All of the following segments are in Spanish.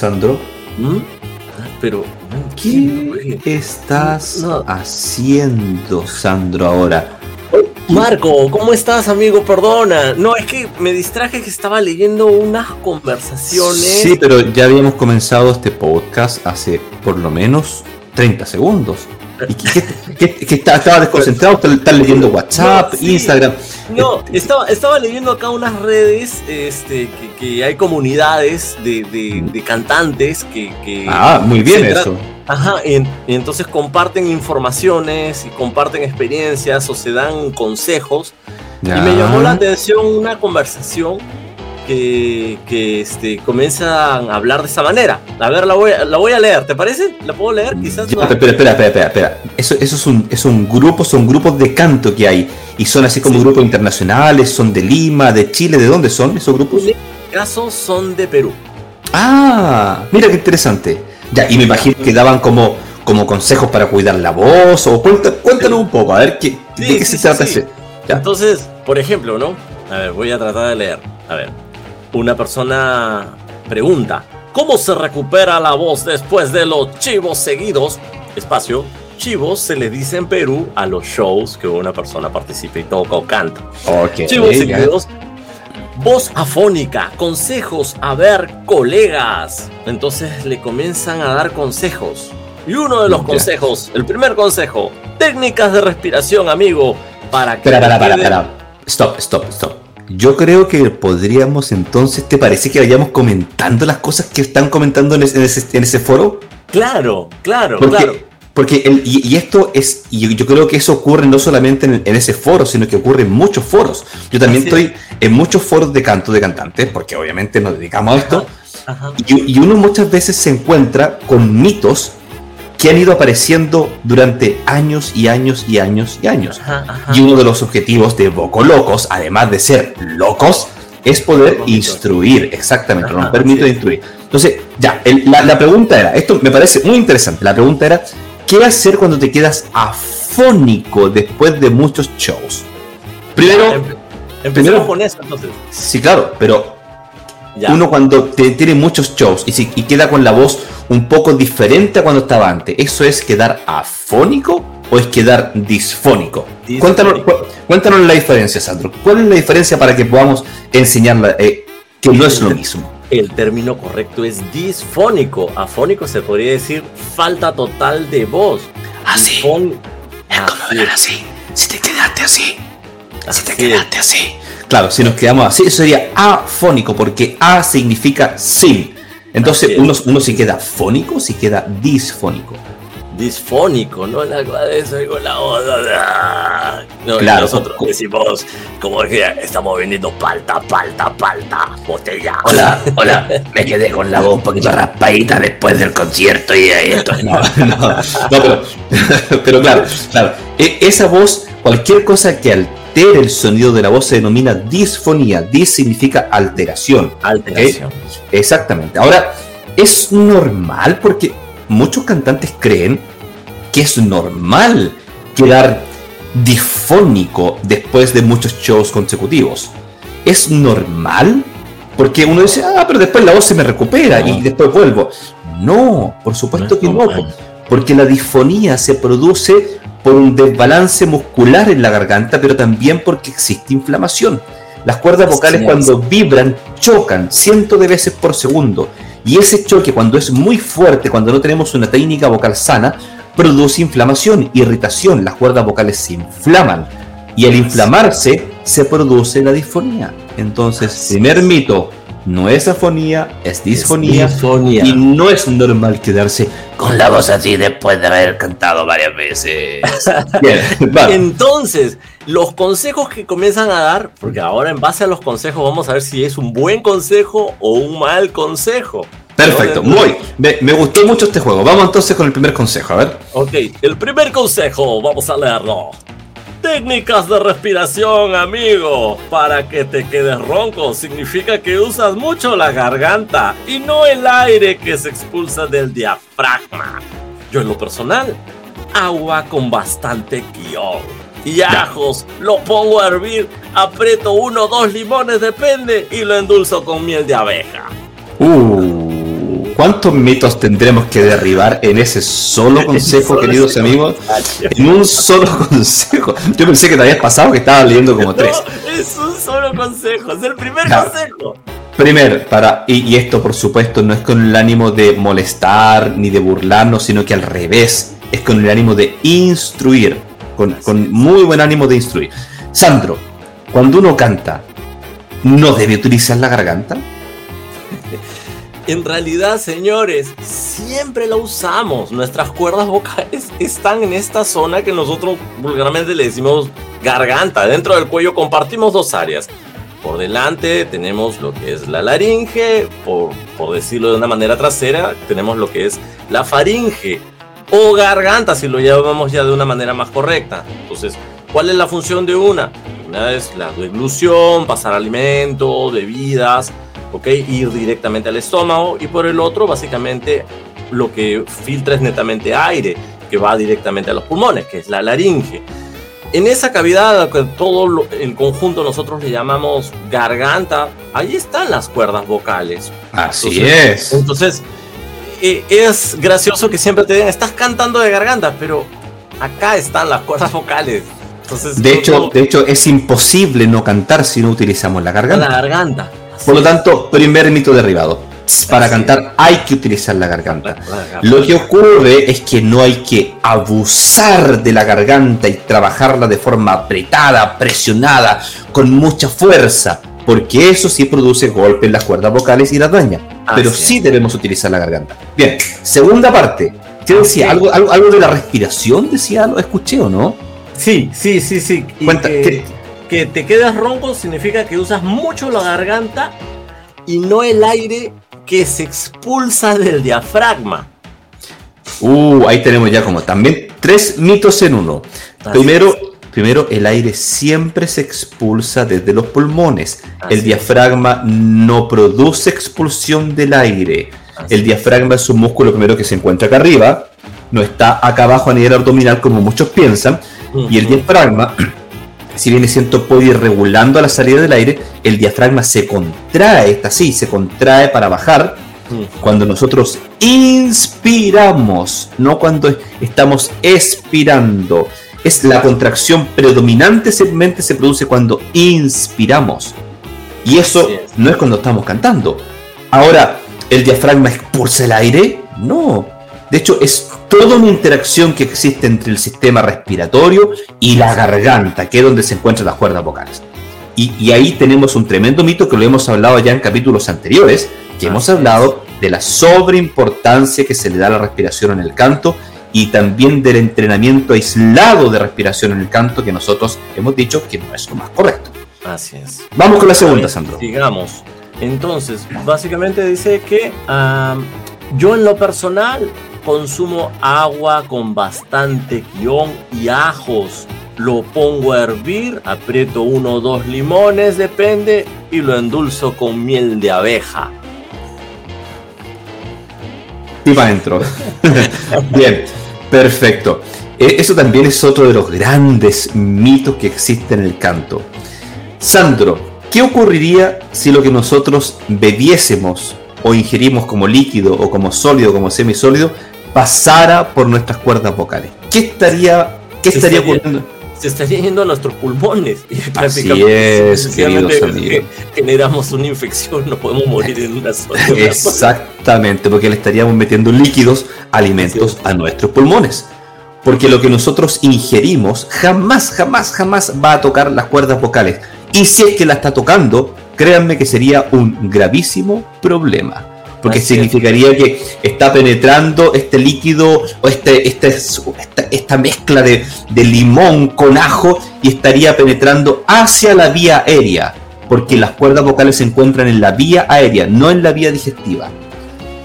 Sandro. ¿Mm? Pero, ¿qué estás haciendo, Sandro, ahora? Marco, ¿cómo estás, amigo? Perdona. No, es que me distraje que estaba leyendo unas conversaciones. Sí, pero ya habíamos comenzado este podcast hace por lo menos 30 segundos. ¿Y qué, estaba desconcentrado? ¿Estás leyendo WhatsApp, Instagram? No, estaba, estaba leyendo acá unas redes este, que, hay comunidades de, cantantes que, Ah, muy bien eso. Ajá, y, entonces comparten informaciones y comparten experiencias o se dan consejos. Y me llamó la atención una conversación que, este, comienzan a hablar de esa manera. A ver, la voy, la voy a leer, ¿te parece? ¿La puedo leer? Quizás. espera, espera, espera, espera, Eso, eso es, un, es un grupo, son grupos de canto que hay. Y son así como grupos internacionales, son de Lima, de Chile, ¿de dónde son esos grupos? En este caso son de Perú. Ah, mira qué interesante. Ya, y me imagino que daban como, como consejos para cuidar la voz, o cuéntanos un poco, a ver qué, de qué se trata ese. Entonces, por ejemplo, ¿no? A ver, voy a tratar de leer. A ver una persona pregunta, ¿cómo se recupera la voz después de los chivos seguidos? Espacio, chivos se le dice en Perú a los shows que una persona participa y toca o canta. chivos seguidos. Voz afónica, consejos, a ver, colegas. Entonces le comienzan a dar consejos. Y uno de los consejos, el primer consejo, técnicas de respiración, amigo, para que... Espera, para, para, para. Stop, stop, stop. Yo creo que podríamos entonces, ¿te parece que vayamos comentando las cosas que están comentando en ese, foro? Claro, claro, porque, claro. Porque y, esto es, y yo creo que eso ocurre no solamente en, ese foro, sino que ocurre en muchos foros. Yo también estoy en muchos foros de canto de cantantes, porque obviamente nos dedicamos a esto. Y, y uno muchas veces se encuentra con mitos que han ido apareciendo durante años y años y años y años. Y uno de los objetivos de Boco Locos, además de ser locos, es poder instruir, exactamente, no permite instruir. Entonces, ya, la, pregunta era, esto me parece muy interesante, la pregunta era, ¿qué hacer cuando te quedas afónico después de muchos shows? Primero... Empecemos con eso entonces. Sí, claro, pero uno cuando tiene muchos shows y, y queda con la voz un poco diferente a cuando estaba antes. ¿Eso es quedar afónico o es quedar disfónico? Cuéntanos, cuéntanos, la diferencia, Sandro. ¿Cuál es la diferencia para que podamos enseñarla eh, que no es lo mismo? El término correcto es disfónico. Afónico se podría decir falta total de voz. Así. Es como así. Si te quedaste así. si te quedaste así. Claro, si nos quedamos así, eso sería afónico, porque A significa sin. Entonces uno, uno si queda fónico, si queda disfónico. Disfónico, ¿no? La cabeza con la voz. No, claro, nosotros decimos, como decía, estamos vendiendo palta, palta, palta, botella. Hola, hola, me quedé con la voz un poquito raspadita después del concierto y ahí esto. No, no, no, pero, pero claro, claro. E, esa voz, cualquier cosa que el sonido de la voz se denomina disfonía. Dis significa alteración. Alteración. Exactamente. Ahora, es normal porque muchos cantantes creen que es normal quedar difónico después de muchos shows consecutivos. Es normal porque uno dice, ah, pero después la voz se me recupera y después vuelvo. No, por supuesto que no, porque la disfonía se produce por un desbalance muscular en la garganta, pero también porque existe inflamación. Las cuerdas vocales cuando vibran chocan cientos de veces por segundo. Y ese choque cuando es muy fuerte, cuando no tenemos una técnica vocal sana, produce inflamación, irritación. Las cuerdas vocales se inflaman. Y al inflamarse se produce la disfonía. Entonces, primer mito, no es afonía, es disfonía, Y no es normal quedarse con la voz así después de haber cantado varias veces. Entonces, los consejos que comienzan a dar, porque ahora en base a los consejos vamos a ver si es un buen consejo o un mal consejo. Perfecto, muy. Me, me, gustó mucho este juego. Vamos entonces con el primer consejo, a ver. Ok, el primer consejo, vamos a leerlo. Técnicas de respiración, amigo. Para que te quedes ronco significa que usas mucho la garganta y no el aire que se expulsa del diafragma. Yo en lo personal, agua con bastante guion. Y ajos, lo pongo a hervir, aprieto uno o dos limones, depende, y lo endulzo con miel de abeja. Uh, ¿cuántos mitos tendremos que derribar en ese solo consejo, queridos amigos? En un solo consejo. Yo pensé que te habías pasado que estabas leyendo como tres. es un solo consejo, es el primer consejo. Primer, para, y, esto por supuesto no es con el ánimo de molestar ni de burlarnos, sino que al revés, es con el ánimo de instruir, con, con muy buen ánimo de instruir. Sandro, cuando uno canta, ¿no debe utilizar la garganta? En realidad, señores, siempre la usamos. Nuestras cuerdas vocales están en esta zona que nosotros vulgarmente le decimos garganta. Dentro del cuello compartimos dos áreas. Por delante tenemos lo que es la laringe, por, por decirlo de una manera trasera, tenemos lo que es la faringe o garganta, si lo llamamos ya de una manera más correcta. Entonces, ¿cuál es la función de una? Una es la deglución, pasar alimento, bebidas, ¿ok? Ir directamente al estómago y por el otro, básicamente, lo que filtra es netamente aire, que va directamente a los pulmones, que es la laringe. En esa cavidad, que todo el conjunto nosotros le llamamos garganta, ahí están las cuerdas vocales. Así es. Entonces, eh, es gracioso que siempre te digan, estás cantando de garganta, pero acá están las cuerdas vocales. Entonces, de, hecho, de hecho, es imposible no cantar si no utilizamos la garganta. La garganta. Por lo tanto, primer mito derribado. Para cantar hay que utilizar la garganta. Lo que ocurre es que no hay que abusar de la garganta y trabajarla de forma apretada, presionada, con mucha fuerza, porque eso sí produce golpes en las cuerdas vocales y las daña. Pero sí debemos utilizar la garganta. Bien, segunda parte. ¿Qué decía? ¿Algo, algo, de la respiración? Decía, lo escuché o no? Sí, sí, sí, sí. Cuenta, que, que te quedas ronco significa que usas mucho la garganta y no el aire que se expulsa del diafragma. Uh, ahí tenemos ya como también tres mitos en uno. primero, primero, el aire siempre se expulsa desde los pulmones. el diafragma no produce expulsión del aire. el diafragma es un músculo primero que se encuentra acá arriba, no está acá abajo a nivel abdominal como muchos piensan. Y el diafragma si viene siendo puede ir regulando a la salida del aire, el diafragma se contrae, está así, se contrae para bajar. Mm. Cuando nosotros inspiramos, no cuando estamos expirando. Es la contracción predominante segmente se produce cuando inspiramos. Y eso no es cuando estamos cantando. Ahora, ¿el diafragma expulsa el aire? No. De hecho, es toda una interacción que existe entre el sistema respiratorio y la garganta, que es donde se encuentran las cuerdas vocales. Y, ahí tenemos un tremendo mito que lo hemos hablado ya en capítulos anteriores, que hemos hablado de la sobreimportancia que se le da a la respiración en el canto y también del entrenamiento aislado de respiración en el canto que nosotros hemos dicho que no es lo más correcto. Así es. Vamos con la segunda, Sandro. Sigamos. Entonces, básicamente dice que ah, yo en lo personal Consumo agua con bastante guion y ajos. Lo pongo a hervir, aprieto uno o dos limones, depende, y lo endulzo con miel de abeja. Y para adentro. Bien, perfecto. E, eso también es otro de los grandes mitos que existen en el canto. Sandro, ¿qué ocurriría si lo que nosotros bebiésemos o ingerimos como líquido o como sólido, como semisólido, pasara por nuestras cuerdas vocales. ¿Qué estaría, qué estaría ocurriendo? Se estaría yendo a nuestros pulmones. Y Así es, queridos amigos. Generamos una infección, no podemos morir en una sola. Exactamente, porque le estaríamos metiendo líquidos, alimentos a nuestros pulmones. Porque lo que nosotros ingerimos jamás, jamás, jamás va a tocar las cuerdas vocales. Y si es que la está tocando, créanme que sería un gravísimo problema porque significaría que está penetrando este líquido o este, este esta, mezcla de, limón con ajo y estaría penetrando hacia la vía aérea, porque las cuerdas vocales se encuentran en la vía aérea, no en la vía digestiva.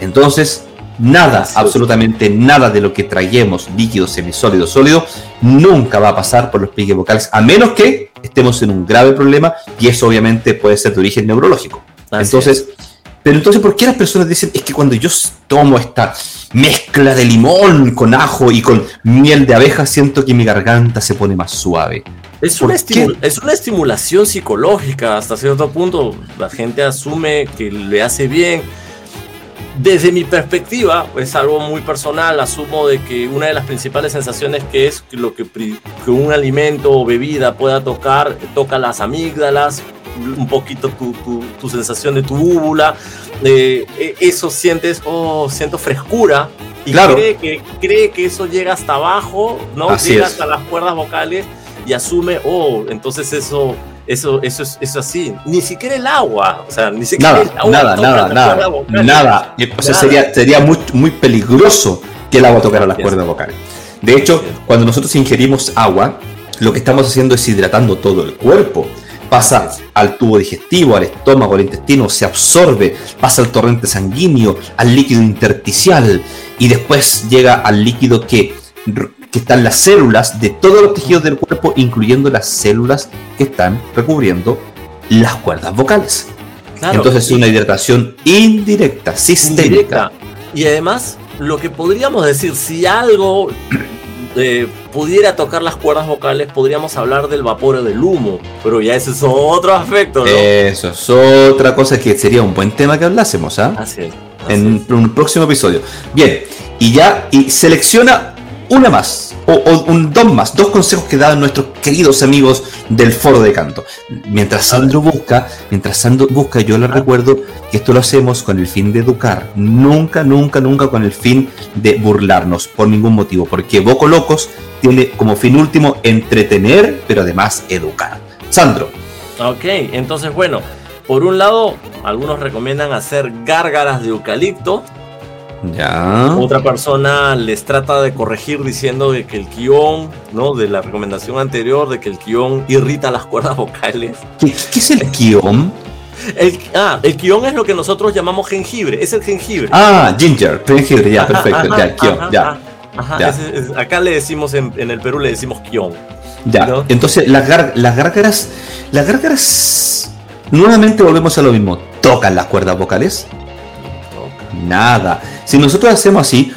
Entonces, nada, absolutamente nada de lo que traguemos, líquido, semisólido, sólido, nunca va a pasar por los pliegues vocales, a menos que estemos en un grave problema y eso obviamente puede ser de origen neurológico. Entonces, pero entonces, ¿por qué las personas dicen es que cuando yo tomo esta mezcla de limón con ajo y con miel de abeja, siento que mi garganta se pone más suave? Es una, es una estimulación psicológica hasta cierto punto. La gente asume que le hace bien. desde mi perspectiva, es algo muy personal, asumo de que una de las principales sensaciones que es lo que, que un alimento o bebida pueda tocar, toca las amígdalas, un poquito tu, tu, tu sensación de tu úvula, eh, eso sientes, oh, siento frescura, y Claro. cree, que, cree que eso llega hasta abajo, ¿no? Así llega es. hasta las cuerdas vocales y asume, oh, entonces eso, eso, eso es eso así. Ni siquiera el agua, o sea, ni siquiera Nada, el agua nada, nada, nada, nada. O sea, Nada. sería, sería muy, muy peligroso que el agua tocara las cuerdas vocales. De hecho, cuando nosotros ingerimos agua, lo que estamos haciendo es hidratando todo el cuerpo. Pasa al tubo digestivo, al estómago, al intestino, se absorbe, pasa al torrente sanguíneo, al líquido intersticial y después llega al líquido que, que están las células de todos los tejidos del cuerpo, incluyendo las células que están recubriendo las cuerdas vocales. Claro, Entonces es una hidratación indirecta, sistémica. indirecta. Y además, lo que podríamos decir, si algo eh, pudiera tocar las cuerdas vocales, podríamos hablar del vapor o del humo, pero ya ese es otro aspecto, ¿no? Eso es otra cosa que sería un buen tema que hablásemos, ¿ah? Así es. así En un próximo episodio. Bien, y ya, y selecciona una más, o, un, dos más, dos consejos que dan nuestros queridos amigos del foro de canto. Mientras Sandro busca, mientras Sandro busca, yo les recuerdo que esto lo hacemos con el fin de educar, nunca, nunca, nunca con el fin de burlarnos, por ningún motivo, porque Boco Locos tiene como fin último entretener, pero además educar. Sandro. Ok, entonces bueno, por un lado, algunos recomiendan hacer gárgaras de eucalipto, ya. otra persona les trata de corregir diciendo de que el guion, ¿no? De la recomendación anterior, de que el guion irrita las cuerdas vocales. ¿Qué, qué es el? El, ah, el guion es lo que nosotros llamamos jengibre, es el jengibre. Ah, ginger, jengibre, ya, Ajá, perfecto, ajá, ya, ajá, ya, ajá, ya. es- acá le decimos en, en el Perú le decimos kion. ya. ¿no? Entonces, las, gar- las gárgaras, las gárgaras, nuevamente volvemos a lo mismo, tocan las cuerdas vocales, nada. Si nosotros hacemos así,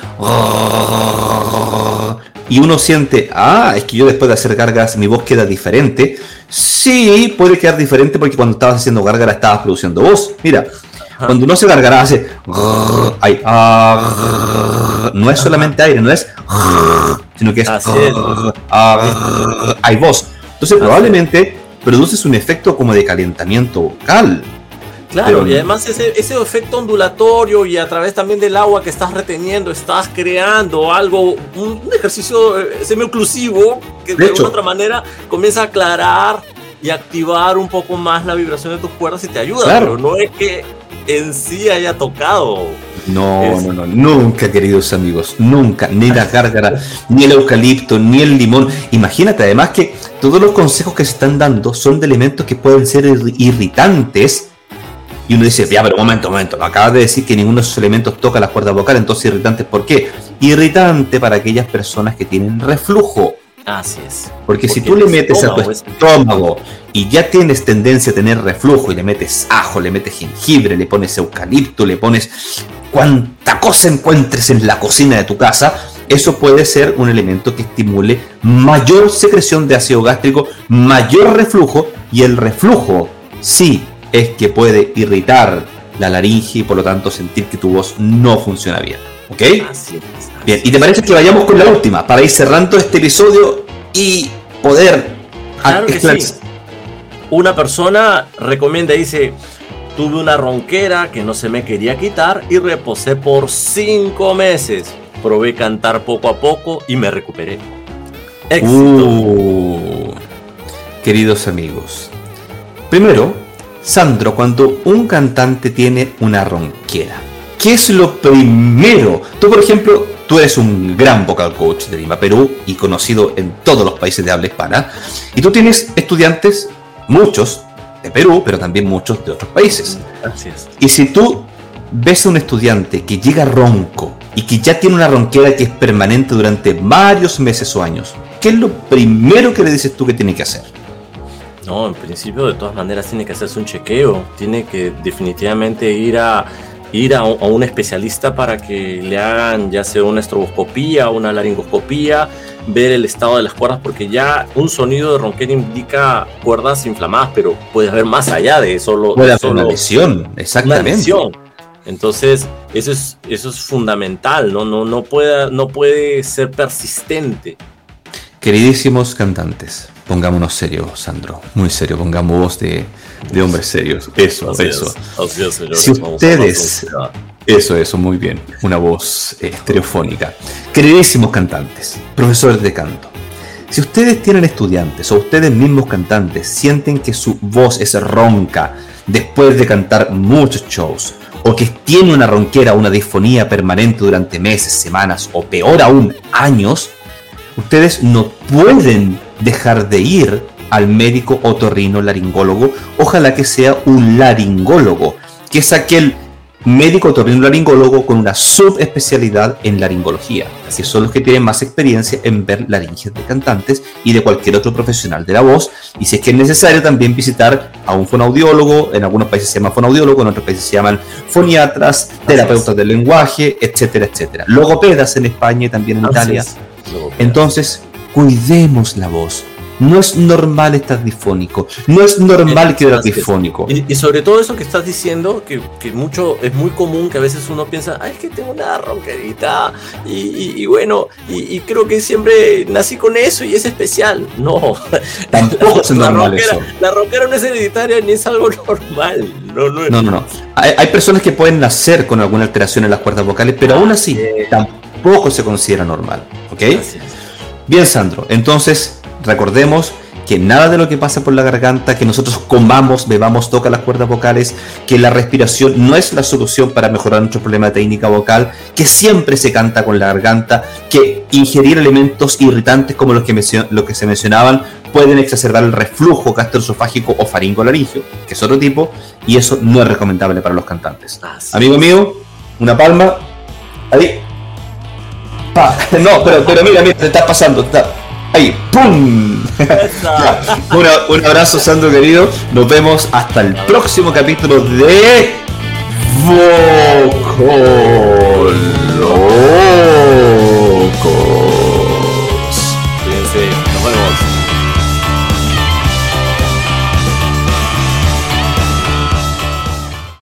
y uno siente, ah, es que yo después de hacer gárgaras mi voz queda diferente, sí, puede quedar diferente porque cuando estabas haciendo gárgaras estabas produciendo voz. Mira, cuando uno se gárgara hace, ay, ah, no es solamente aire, no es, sino que es. ah, hay voz. Entonces probablemente produces un efecto como de calentamiento vocal. Claro, y además ese, ese efecto ondulatorio y a través también del agua que estás reteniendo, estás creando algo, un, un ejercicio eh, semi-oclusivo que De de, otra manera comienza a aclarar y activar un poco más la vibración de tus cuerdas y te ayuda. Claro. Pero no es que en sí haya tocado. No, Es- no, no, nunca, queridos amigos, nunca, ni la gárgara, ni el eucalipto, ni el limón. Imagínate además que todos los consejos que se están dando son de elementos que pueden ser irri- irritantes. Y uno dice, ya, pero un momento, un momento, acabas de decir que ninguno de esos elementos toca las cuerdas vocales, entonces irritantes, ¿por qué? Irritante para aquellas personas que tienen reflujo. Así es. Porque, si Porque tú le metes a tu estómago es- estómago y ya tienes tendencia a tener reflujo y le metes ajo, le metes jengibre, le pones eucalipto, le pones cuanta cosa encuentres en la cocina de tu casa, eso puede ser un elemento que estimule mayor secreción de ácido gástrico, mayor reflujo y el reflujo sí es que puede irritar la laringe y por lo tanto sentir que tu voz no funciona bien. ¿Ok? Así es. Bien, ¿y te parece que vayamos con la última para ir cerrando este episodio y poder Claro que sí. Una persona recomienda, dice, tuve una ronquera que no se me quería quitar y reposé por cinco meses. Probé cantar poco a poco y me recuperé. Éxito. Uh, queridos amigos, primero, Sandro, cuando un cantante tiene una ronquera, ¿qué es lo primero? Tú, por ejemplo, tú eres un gran vocal coach de Lima, Perú, y conocido en todos los países de habla hispana, y tú tienes estudiantes, muchos de Perú, pero también muchos de otros países. Así es. Y si tú ves a un estudiante que llega ronco y que ya tiene una ronquera que es permanente durante varios meses o años, ¿qué es lo primero que le dices tú que tiene que hacer? No, en principio de todas maneras tiene que hacerse un chequeo, tiene que definitivamente ir a ir a, un- a un especialista para que le hagan ya sea una estroboscopía, una laringoscopía, ver el estado de las cuerdas, porque ya un sonido de ronquera indica cuerdas inflamadas, pero puede haber más allá de solo, Puede haber una lesión, una exactamente. lesión. Entonces, eso es, eso es fundamental, ¿no? No, no, puede, no puede ser persistente. Queridísimos cantantes, pongámonos serios, Sandro, muy serio, pongamos voz de, de hombres serios. Eso, eso. si ustedes, eso, eso, muy bien, una voz estereofónica. Queridísimos cantantes, profesores de canto, si ustedes tienen estudiantes o ustedes mismos cantantes sienten que su voz es ronca después de cantar muchos shows, o que tiene una ronquera o una disfonía permanente durante meses, semanas o peor aún años, ustedes no pueden dejar de ir al médico otorrino laringólogo, ojalá que sea un laringólogo, que es aquel médico otorrinolaringólogo con una subespecialidad en laringología, que son los que tienen más experiencia en ver laringes de cantantes y de cualquier otro profesional de la voz. Y si es que es necesario, también visitar a un fonaudiólogo, en algunos países se llama fonaudiólogo, en otros países se llaman foniatras, terapeutas del lenguaje, etcétera, etcétera. Logopedas en España y también en Italia. Entonces, cuidemos la voz no es normal estar difónico. No es normal quedar difónico. Y, sobre todo eso que estás diciendo, que, mucho es muy común que a veces uno piensa, ay, es que tengo una ronquerita. Y, bueno, y, creo que siempre nací con eso y es especial. No, tampoco es normal eso. La ronquera no es hereditaria ni es algo normal. No, no, no. no, Hay, personas que pueden nacer con alguna alteración en las cuerdas vocales, pero aún así tampoco se considera normal. ¿Ok? Bien, Sandro. Entonces, Recordemos que nada de lo que pasa por la garganta, que nosotros comamos, bebamos, toca las cuerdas vocales, que la respiración no es la solución para mejorar nuestro problema de técnica vocal, que siempre se canta con la garganta, que ingerir elementos irritantes como los que, que se mencionaban pueden exacerbar el reflujo gastroesofágico o faringolaringio, que es otro tipo, y eso no es recomendable para los cantantes. Amigo mío, una palma. Ahí. No, pero, pero mira, mira, te está pasando. Ahí, ¡pum! un abrazo, Sandro querido. Nos vemos hasta el próximo capítulo de Vocolo.